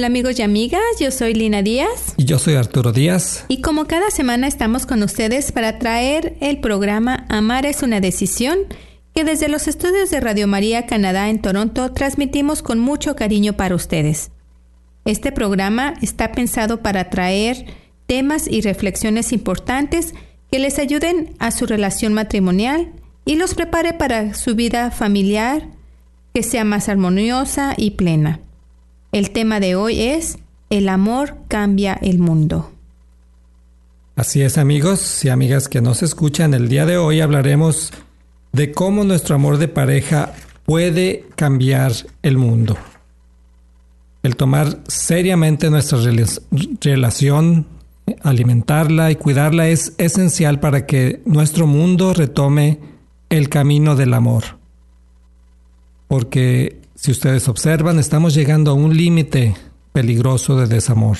Hola amigos y amigas, yo soy Lina Díaz Y yo soy Arturo Díaz. y como cada semana estamos con ustedes para traer el programa Amar es una decisión que desde los estudios de Radio María Canadá en Toronto transmitimos con mucho cariño para ustedes. Este programa está pensado para traer temas y reflexiones importantes que les ayuden a su relación matrimonial y los prepare para su vida familiar que sea más armoniosa y plena. El tema de hoy es El amor cambia el mundo. Así es amigos y amigas que nos escuchan, el día de hoy hablaremos de cómo nuestro amor de pareja puede cambiar el mundo. El tomar seriamente nuestra rela- relación, alimentarla y cuidarla es esencial para que nuestro mundo retome el camino del amor. Porque si ustedes observan, estamos llegando a un límite peligroso de desamor.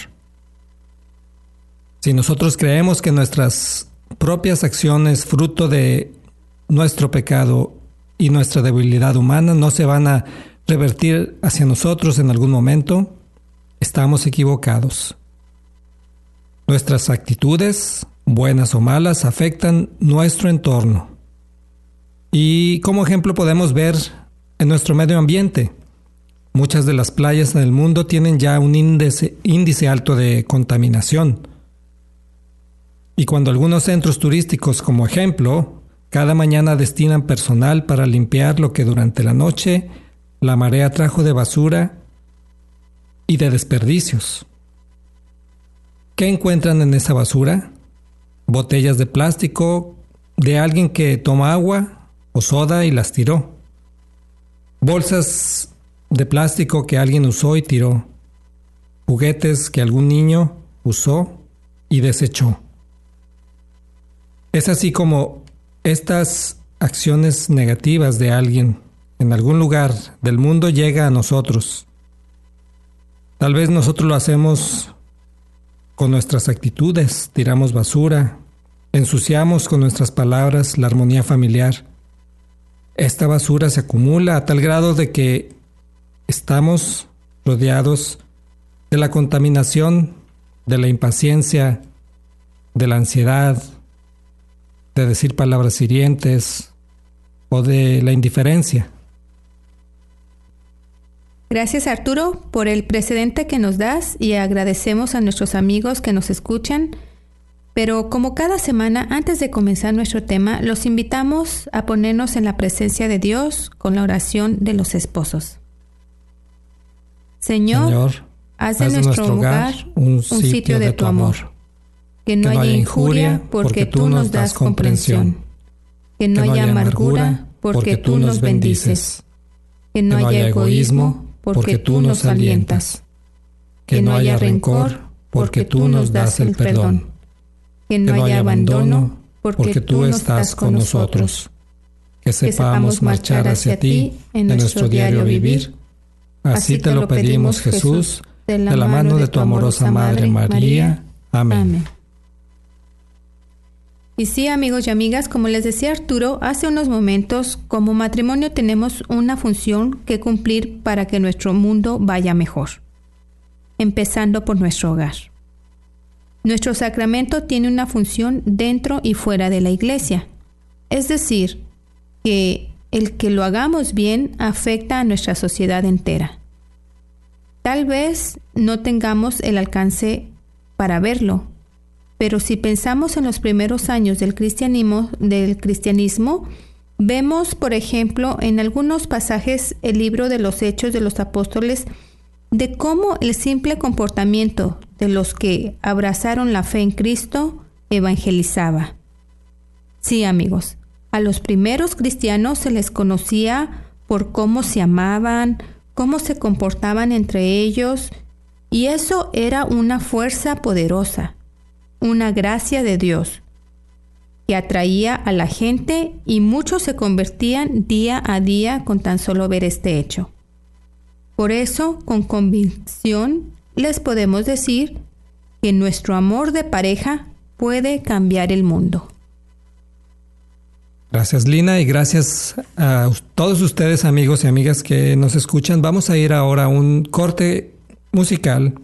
Si nosotros creemos que nuestras propias acciones, fruto de nuestro pecado y nuestra debilidad humana, no se van a revertir hacia nosotros en algún momento, estamos equivocados. Nuestras actitudes, buenas o malas, afectan nuestro entorno. Y como ejemplo podemos ver en nuestro medio ambiente. Muchas de las playas en el mundo tienen ya un índice, índice alto de contaminación. Y cuando algunos centros turísticos, como ejemplo, cada mañana destinan personal para limpiar lo que durante la noche la marea trajo de basura y de desperdicios. ¿Qué encuentran en esa basura? Botellas de plástico de alguien que toma agua o soda y las tiró. Bolsas de plástico que alguien usó y tiró. Juguetes que algún niño usó y desechó. Es así como estas acciones negativas de alguien en algún lugar del mundo llega a nosotros. Tal vez nosotros lo hacemos con nuestras actitudes, tiramos basura, ensuciamos con nuestras palabras la armonía familiar. Esta basura se acumula a tal grado de que estamos rodeados de la contaminación, de la impaciencia, de la ansiedad, de decir palabras hirientes o de la indiferencia. Gracias Arturo por el precedente que nos das y agradecemos a nuestros amigos que nos escuchan. Pero como cada semana, antes de comenzar nuestro tema, los invitamos a ponernos en la presencia de Dios con la oración de los esposos. Señor, Señor, haz de nuestro hogar un sitio de tu amor. Que no haya injuria porque tú nos das comprensión. Que no haya amargura porque tú nos bendices. Que no haya egoísmo porque tú nos alientas. Que no haya rencor porque tú nos das el perdón. Que no haya abandono porque tú estás con nosotros. Que sepamos marchar hacia ti en nuestro diario vivir. Así te lo pedimos, Jesús, de la mano de tu amorosa Madre María. Amén. Y sí, amigos y amigas, como les decía Arturo, hace unos momentos, como matrimonio tenemos una función que cumplir para que nuestro mundo vaya mejor, empezando por nuestro hogar. Nuestro sacramento tiene una función dentro y fuera de la iglesia. Es decir, que el que lo hagamos bien afecta a nuestra sociedad entera. Tal vez no tengamos el alcance para verlo, pero si pensamos en los primeros años del cristianismo, vemos, por ejemplo, en algunos pasajes el libro de los Hechos de los Apóstoles de cómo el simple comportamiento de los que abrazaron la fe en Cristo evangelizaba. Sí, amigos, a los primeros cristianos se les conocía por cómo se amaban, cómo se comportaban entre ellos, y eso era una fuerza poderosa, una gracia de Dios, que atraía a la gente y muchos se convertían día a día con tan solo ver este hecho. Por eso, con convicción, les podemos decir que nuestro amor de pareja puede cambiar el mundo. Gracias Lina y gracias a todos ustedes amigos y amigas que nos escuchan. Vamos a ir ahora a un corte musical.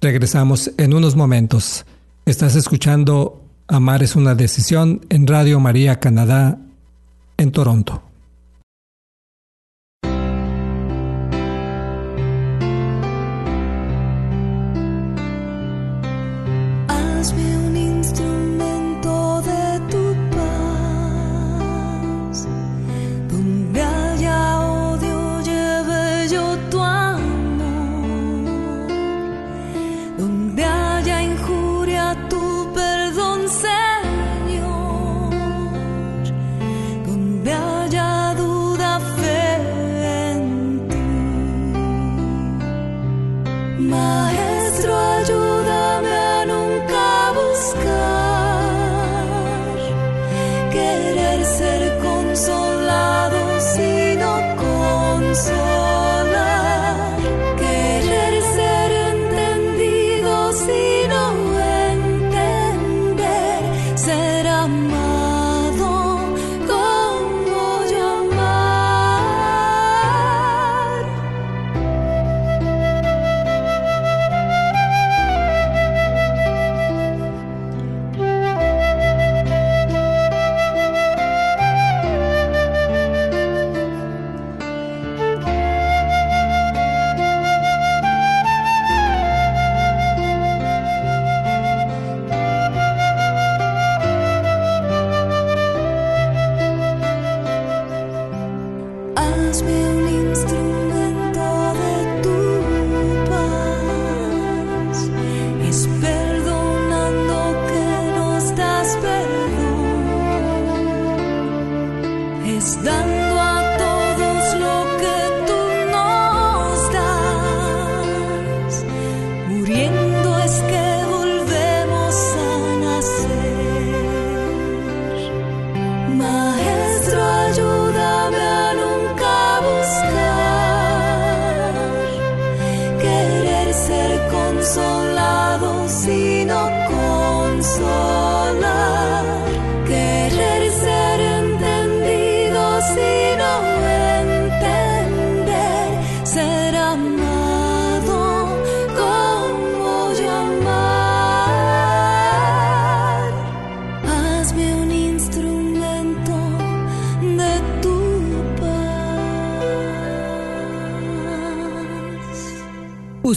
Regresamos en unos momentos. Estás escuchando Amar es una decisión en Radio María Canadá en Toronto.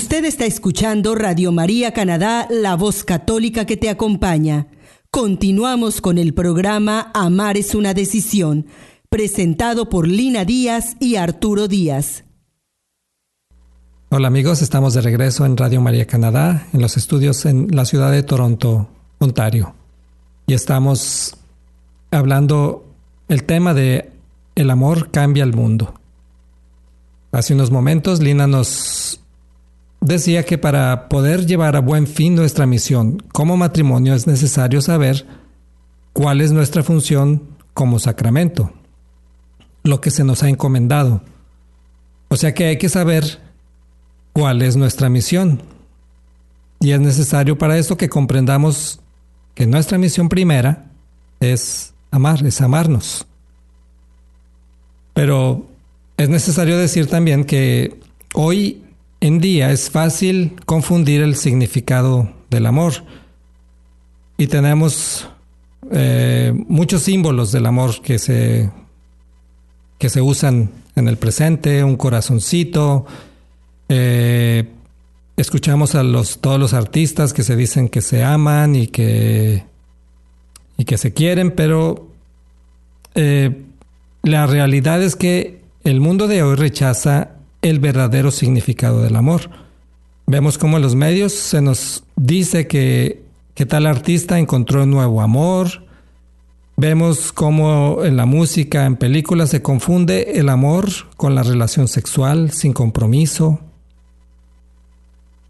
Usted está escuchando Radio María Canadá, la voz católica que te acompaña. Continuamos con el programa Amar es una decisión, presentado por Lina Díaz y Arturo Díaz. Hola amigos, estamos de regreso en Radio María Canadá, en los estudios en la ciudad de Toronto, Ontario. Y estamos hablando el tema de el amor cambia el mundo. Hace unos momentos Lina nos decía que para poder llevar a buen fin nuestra misión como matrimonio es necesario saber cuál es nuestra función como sacramento, lo que se nos ha encomendado. O sea que hay que saber cuál es nuestra misión. Y es necesario para esto que comprendamos que nuestra misión primera es amar, es amarnos. Pero es necesario decir también que hoy en día es fácil confundir el significado del amor y tenemos eh, muchos símbolos del amor que se, que se usan en el presente, un corazoncito. Eh, escuchamos a los, todos los artistas que se dicen que se aman y que, y que se quieren, pero eh, la realidad es que el mundo de hoy rechaza el verdadero significado del amor. Vemos cómo en los medios se nos dice que, tal artista encontró un nuevo amor. Vemos cómo en la música, en películas, se confunde el amor con la relación sexual sin compromiso.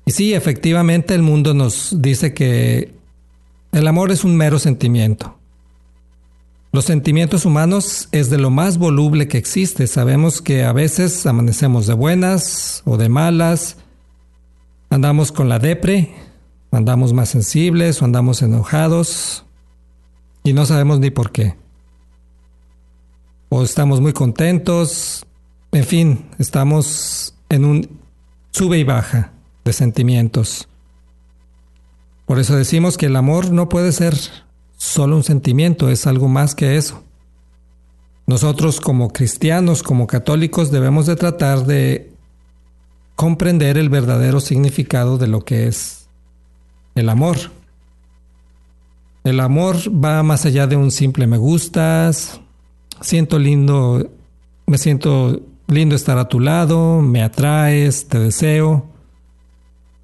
Y sí, efectivamente el mundo nos dice que el amor es un mero sentimiento. Los sentimientos humanos es de lo más voluble que existe. Sabemos que a veces amanecemos de buenas o de malas, andamos con la depre, andamos más sensibles o andamos enojados y no sabemos ni por qué. O estamos muy contentos, en fin, estamos en un sube y baja de sentimientos. Por eso decimos que el amor no puede ser solo un sentimiento, es algo más que eso. Nosotros como cristianos, como católicos, debemos de tratar de comprender el verdadero significado de lo que es el amor. El amor va más allá de un simple me gustas, siento lindo, me siento lindo estar a tu lado, me atraes, te deseo.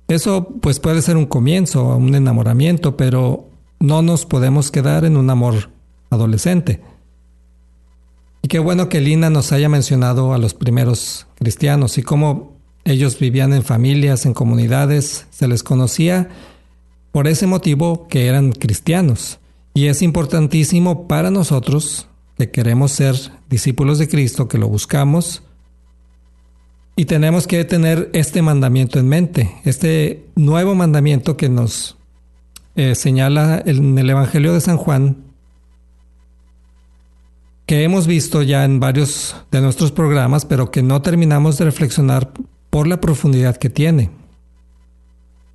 Eso pues puede ser un comienzo, un enamoramiento, pero no nos podemos quedar en un amor adolescente. Y qué bueno que Lina nos haya mencionado a los primeros cristianos y cómo ellos vivían en familias, en comunidades, se les conocía por ese motivo que eran cristianos. Y es importantísimo para nosotros que queremos ser discípulos de Cristo, que lo buscamos, y tenemos que tener este mandamiento en mente, este nuevo mandamiento que nos eh, señala en el Evangelio de San Juan, que hemos visto ya en varios de nuestros programas, pero que no terminamos de reflexionar por la profundidad que tiene.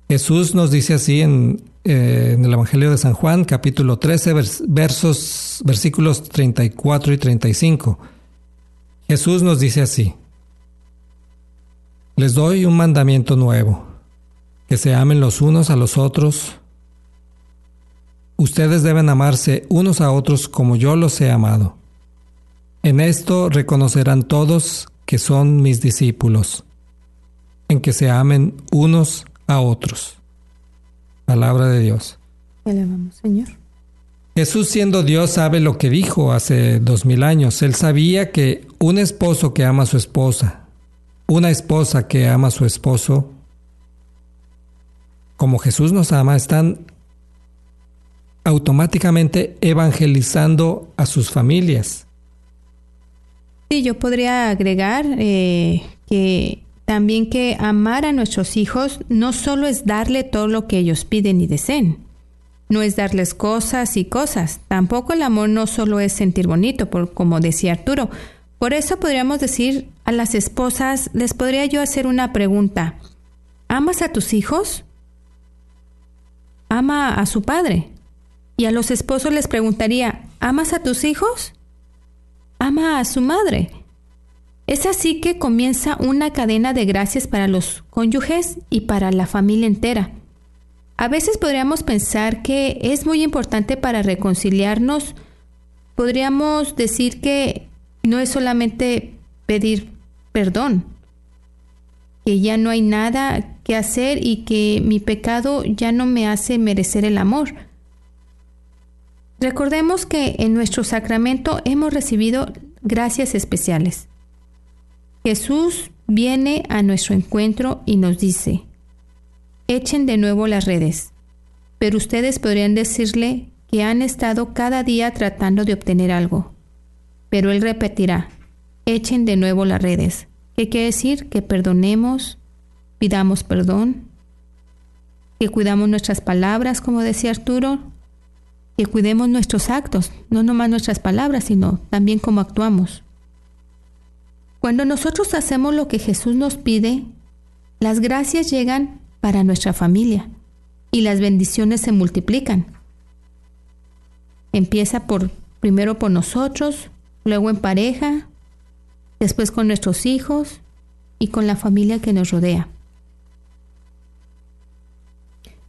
Jesús nos dice así en, eh, en el Evangelio de San Juan, capítulo 13, versos, versículos 34 y 35. Jesús nos dice así, les doy un mandamiento nuevo, que se amen los unos a los otros Ustedes deben amarse unos a otros como yo los he amado. En esto reconocerán todos que son mis discípulos, en que se amen unos a otros. Palabra de Dios. Señor. Jesús siendo Dios sabe lo que dijo hace dos mil años. Él sabía que un esposo que ama a su esposa, una esposa que ama a su esposo, como Jesús nos ama, están automáticamente evangelizando a sus familias. Sí, yo podría agregar eh, que también que amar a nuestros hijos no solo es darle todo lo que ellos piden y deseen, no es darles cosas y cosas, tampoco el amor no solo es sentir bonito, por, como decía Arturo. Por eso podríamos decir a las esposas, les podría yo hacer una pregunta. ¿Amas a tus hijos? Ama a su padre. Y a los esposos les preguntaría, ¿amas a tus hijos? Ama a su madre. Es así que comienza una cadena de gracias para los cónyuges y para la familia entera. A veces podríamos pensar que es muy importante para reconciliarnos. Podríamos decir que no es solamente pedir perdón, que ya no hay nada que hacer y que mi pecado ya no me hace merecer el amor. Recordemos que en nuestro sacramento hemos recibido gracias especiales. Jesús viene a nuestro encuentro y nos dice, echen de nuevo las redes, pero ustedes podrían decirle que han estado cada día tratando de obtener algo. Pero Él repetirá, echen de nuevo las redes. ¿Qué quiere decir? Que perdonemos, pidamos perdón, que cuidamos nuestras palabras, como decía Arturo, que cuidemos nuestros actos, no nomás nuestras palabras, sino también cómo actuamos. Cuando nosotros hacemos lo que Jesús nos pide, las gracias llegan para nuestra familia y las bendiciones se multiplican. Empieza por primero por nosotros, luego en pareja, después con nuestros hijos y con la familia que nos rodea.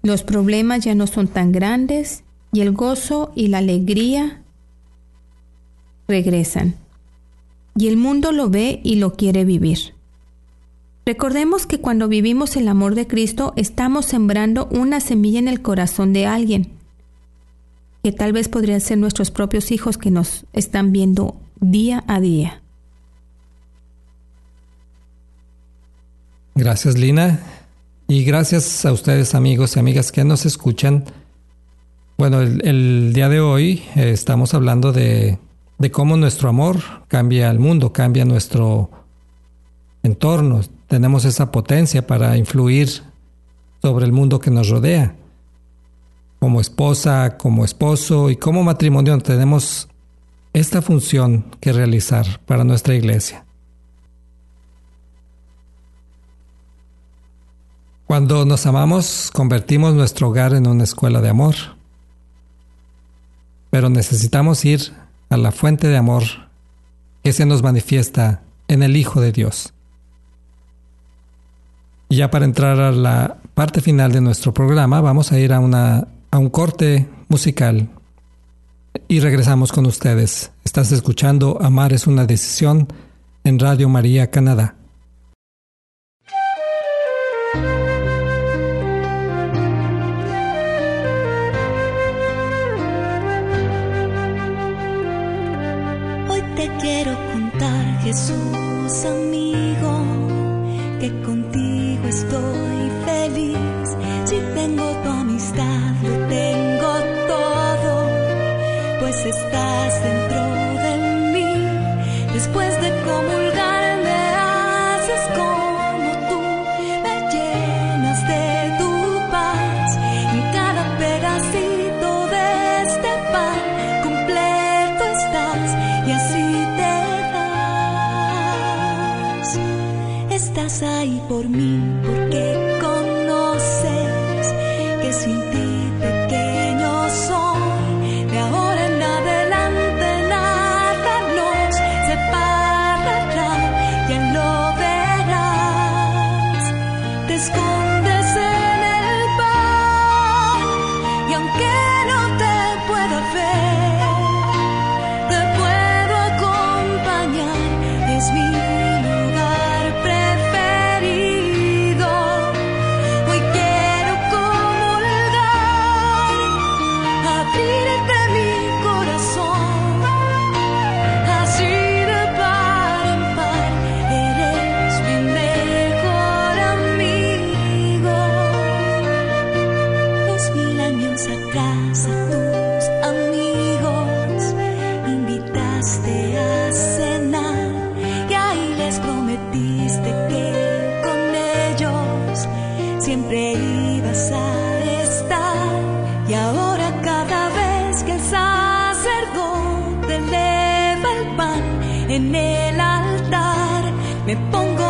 Los problemas ya no son tan grandes y el gozo y la alegría regresan. Y el mundo lo ve y lo quiere vivir. Recordemos que cuando vivimos el amor de Cristo estamos sembrando una semilla en el corazón de alguien, que tal vez podrían ser nuestros propios hijos que nos están viendo día a día. Gracias Lina. Y gracias a ustedes amigos y amigas que nos escuchan. Bueno, el, día de hoy eh, estamos hablando de, de, cómo nuestro amor cambia el mundo, cambia nuestro entorno. Tenemos esa potencia para influir sobre el mundo que nos rodea. Como esposa, como esposo y como matrimonio tenemos esta función que realizar para nuestra iglesia. Cuando nos amamos, convertimos nuestro hogar en una escuela de amor. Pero necesitamos ir a la fuente de amor que se nos manifiesta en el Hijo de Dios. Y ya para entrar a la parte final de nuestro programa, vamos a ir a, una, a un corte musical y regresamos con ustedes. Estás escuchando Amar es una decisión en Radio María Canadá. Jesús amigo, abrirte mi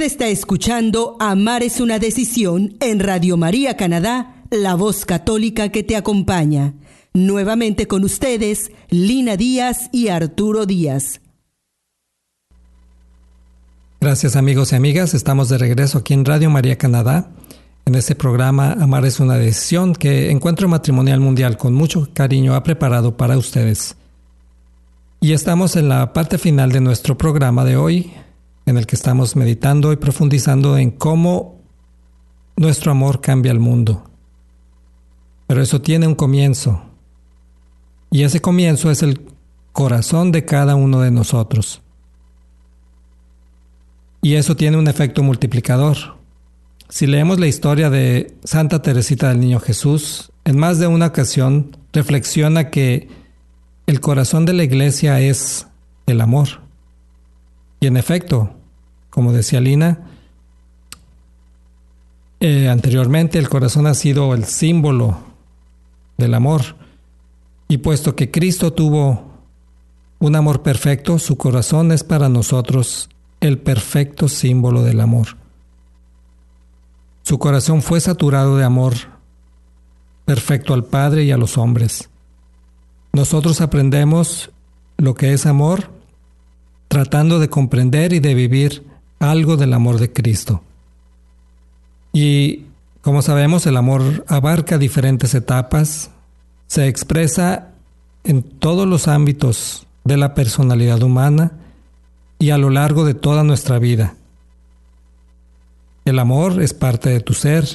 Está escuchando Amar es una decisión en Radio María Canadá, la voz católica que te acompaña. Nuevamente con ustedes, Lina Díaz y Arturo Díaz. Gracias amigos y amigas, estamos de regreso aquí en Radio María Canadá, en este programa Amar es una decisión que Encuentro Matrimonial Mundial con mucho cariño ha preparado para ustedes. Y estamos en la parte final de nuestro programa de hoy, en el que estamos meditando y profundizando en cómo nuestro amor cambia el mundo. Pero eso tiene un comienzo. Y ese comienzo es el corazón de cada uno de nosotros. Y eso tiene un efecto multiplicador. Si leemos la historia de Santa Teresita del Niño Jesús, en más de una ocasión reflexiona que el corazón de la iglesia es el amor. Y en efecto, como decía Lina, eh, anteriormente el corazón ha sido el símbolo del amor. Y puesto que Cristo tuvo un amor perfecto, su corazón es para nosotros el perfecto símbolo del amor. Su corazón fue saturado de amor perfecto al Padre y a los hombres. Nosotros aprendemos lo que es amor tratando de comprender y de vivir algo del amor de Cristo. Y como sabemos, el amor abarca diferentes etapas, se expresa en todos los ámbitos de la personalidad humana y a lo largo de toda nuestra vida. El amor es parte de tu ser,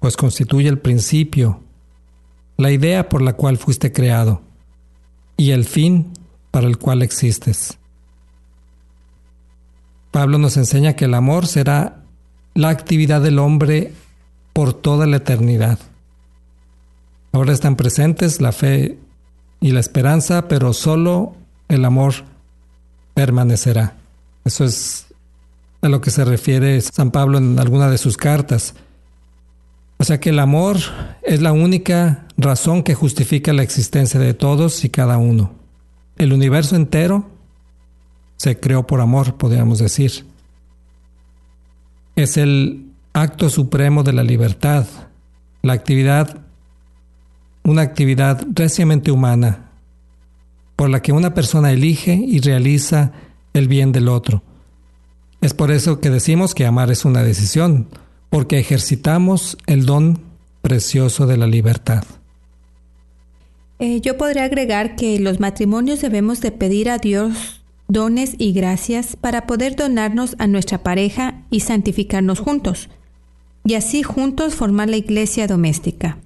pues constituye el principio, la idea por la cual fuiste creado y el fin para el cual existes. Pablo nos enseña que el amor será la actividad del hombre por toda la eternidad. Ahora están presentes la fe y la esperanza, pero solo el amor permanecerá. Eso es a lo que se refiere San Pablo en alguna de sus cartas. O sea que el amor es la única razón que justifica la existencia de todos y cada uno. El universo entero se creó por amor, podríamos decir. Es el acto supremo de la libertad, la actividad, una actividad recientemente humana, por la que una persona elige y realiza el bien del otro. Es por eso que decimos que amar es una decisión, porque ejercitamos el don precioso de la libertad. Eh, yo podría agregar que los matrimonios debemos de pedir a Dios dones y gracias para poder donarnos a nuestra pareja y santificarnos juntos, y así juntos formar la iglesia doméstica.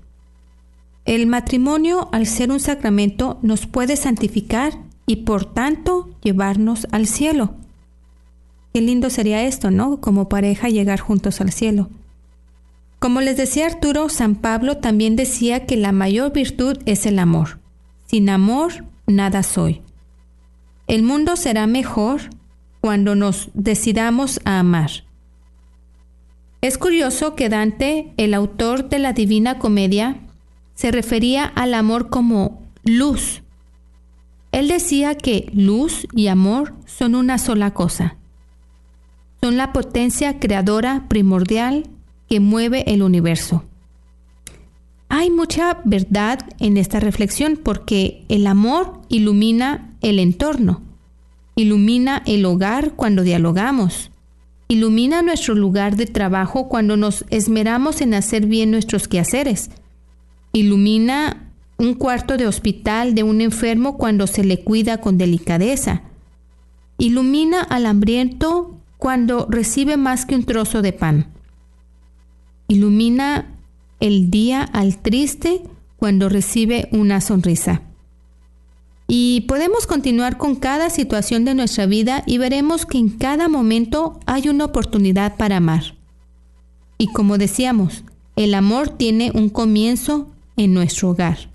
El matrimonio, al ser un sacramento, nos puede santificar y por tanto llevarnos al cielo. Qué lindo sería esto, ¿no? Como pareja llegar juntos al cielo. Como les decía Arturo, San Pablo también decía que la mayor virtud es el amor. Sin amor, nada soy. El mundo será mejor cuando nos decidamos a amar. Es curioso que Dante, el autor de la Divina Comedia, se refería al amor como luz. Él decía que luz y amor son una sola cosa. Son la potencia creadora primordial que mueve el universo. Hay mucha verdad en esta reflexión porque el amor ilumina el entorno, ilumina el hogar cuando dialogamos, ilumina nuestro lugar de trabajo cuando nos esmeramos en hacer bien nuestros quehaceres, ilumina un cuarto de hospital de un enfermo cuando se le cuida con delicadeza, ilumina al hambriento cuando recibe más que un trozo de pan, ilumina el día al triste cuando recibe una sonrisa. Y podemos continuar con cada situación de nuestra vida y veremos que en cada momento hay una oportunidad para amar. Y como decíamos, el amor tiene un comienzo en nuestro hogar.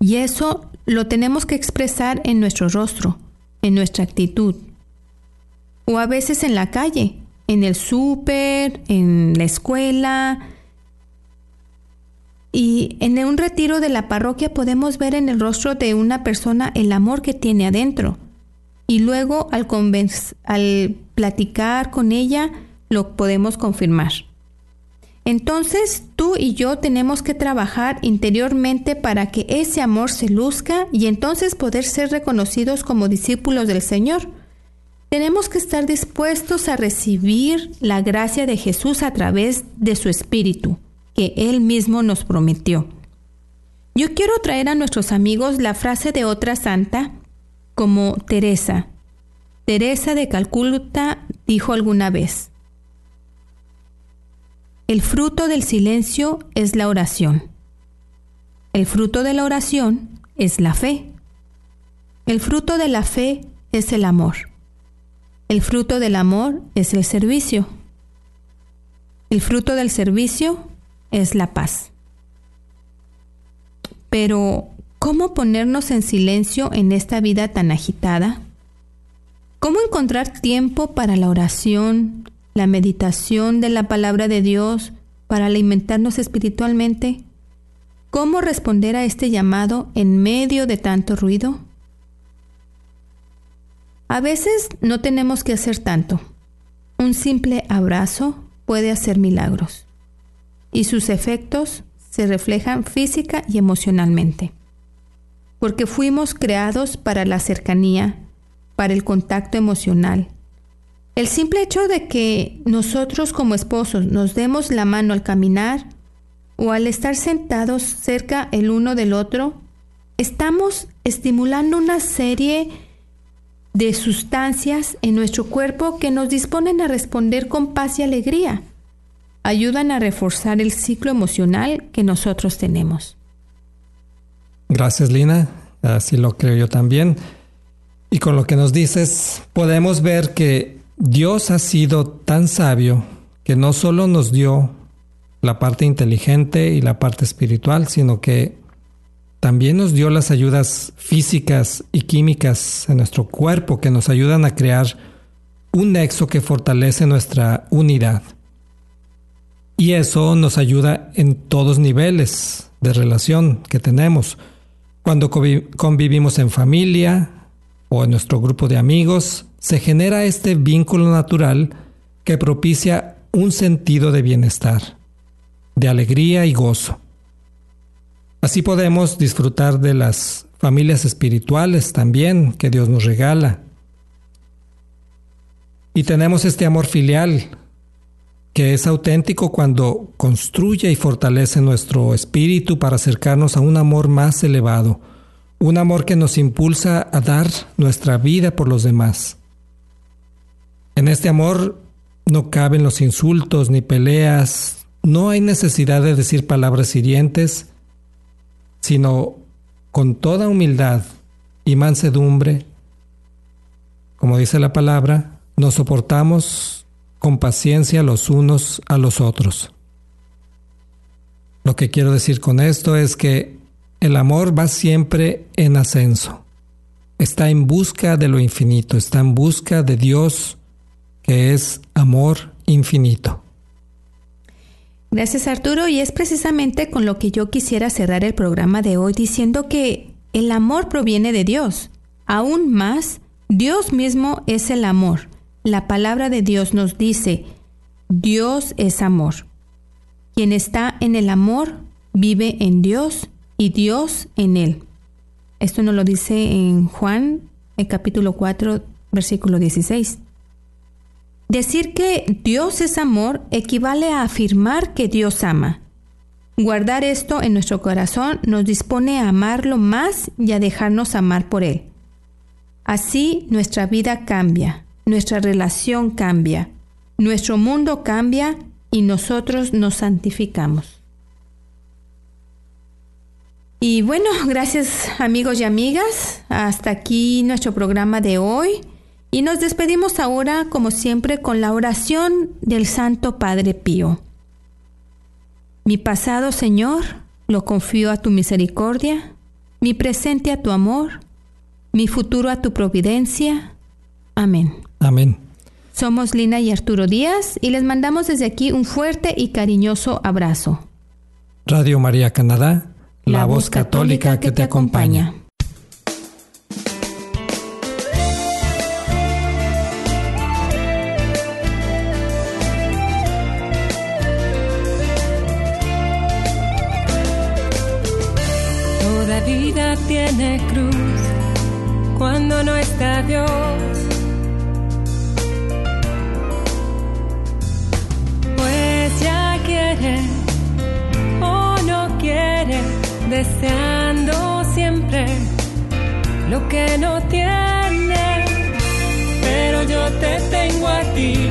Y eso lo tenemos que expresar en nuestro rostro, en nuestra actitud. O a veces en la calle, en el súper, en la escuela, y en un retiro de la parroquia podemos ver en el rostro de una persona el amor que tiene adentro. y luego al, platicar con ella lo podemos confirmar. Entonces tú y yo tenemos que trabajar interiormente para que ese amor se luzca y entonces poder ser reconocidos como discípulos del Señor. Tenemos que estar dispuestos a recibir la gracia de Jesús a través de su Espíritu, que Él mismo nos prometió. Yo quiero traer a nuestros amigos la frase de otra santa como Teresa. Teresa de Calcuta dijo alguna vez, el fruto del silencio es la oración. El fruto de la oración es la fe. El fruto de la fe es el amor. El fruto del amor es el servicio. El fruto del servicio es la paz. Pero, ¿cómo ponernos en silencio en esta vida tan agitada? ¿Cómo encontrar tiempo para la oración, la meditación de la palabra de Dios para alimentarnos espiritualmente? ¿Cómo responder a este llamado en medio de tanto ruido? A veces no tenemos que hacer tanto. Un simple abrazo puede hacer milagros y sus efectos se reflejan física y emocionalmente. Porque fuimos creados para la cercanía, para el contacto emocional, el simple hecho de que nosotros como esposos nos demos la mano al caminar o al estar sentados cerca el uno del otro, estamos estimulando una serie de sustancias en nuestro cuerpo que nos disponen a responder con paz y alegría. Ayudan a reforzar el ciclo emocional que nosotros tenemos. Gracias, Lina. Así lo creo yo también. Y con lo que nos dices, podemos ver que Dios ha sido tan sabio que no solo nos dio la parte inteligente y la parte espiritual, sino que también nos dio las ayudas físicas y químicas en nuestro cuerpo que nos ayudan a crear un nexo que fortalece nuestra unidad. Y eso nos ayuda en todos niveles de relación que tenemos. Cuando convivimos en familia o en nuestro grupo de amigos, se genera este vínculo natural que propicia un sentido de bienestar, de alegría y gozo. Así podemos disfrutar de las familias espirituales también que Dios nos regala. Y tenemos este amor filial que es auténtico cuando construye y fortalece nuestro espíritu para acercarnos a un amor más elevado, un amor que nos impulsa a dar nuestra vida por los demás. En este amor no caben los insultos ni peleas, no hay necesidad de decir palabras hirientes, sino con toda humildad y mansedumbre, como dice la palabra, nos soportamos con paciencia los unos a los otros. Lo que quiero decir con esto es que el amor va siempre en ascenso, está en busca de lo infinito, está en busca de Dios que es amor infinito. Gracias Arturo y es precisamente con lo que yo quisiera cerrar el programa de hoy diciendo que el amor proviene de Dios. Aún más, Dios mismo es el amor. La palabra de Dios nos dice, Dios es amor. Quien está en el amor vive en Dios y Dios en él. Esto nos lo dice en Juan, el capítulo 4, versículo 16. Decir que Dios es amor equivale a afirmar que Dios ama. Guardar esto en nuestro corazón nos dispone a amarlo más y a dejarnos amar por Él. Así nuestra vida cambia, nuestra relación cambia, nuestro mundo cambia y nosotros nos santificamos. Y bueno, gracias amigos y amigas. Hasta aquí nuestro programa de hoy. Y nos despedimos ahora, como siempre, con la oración del Santo Padre Pío. Mi pasado, Señor, lo confío a tu misericordia, mi presente a tu amor, mi futuro a tu providencia. Amén. Amén. Somos Lina y Arturo Díaz y les mandamos desde aquí un fuerte y cariñoso abrazo. Radio María Canadá, la, voz católica, que, te acompaña. Toda vida tiene cruz cuando no está Dios deseando siempre lo que no tiene. Pero yo te tengo a ti,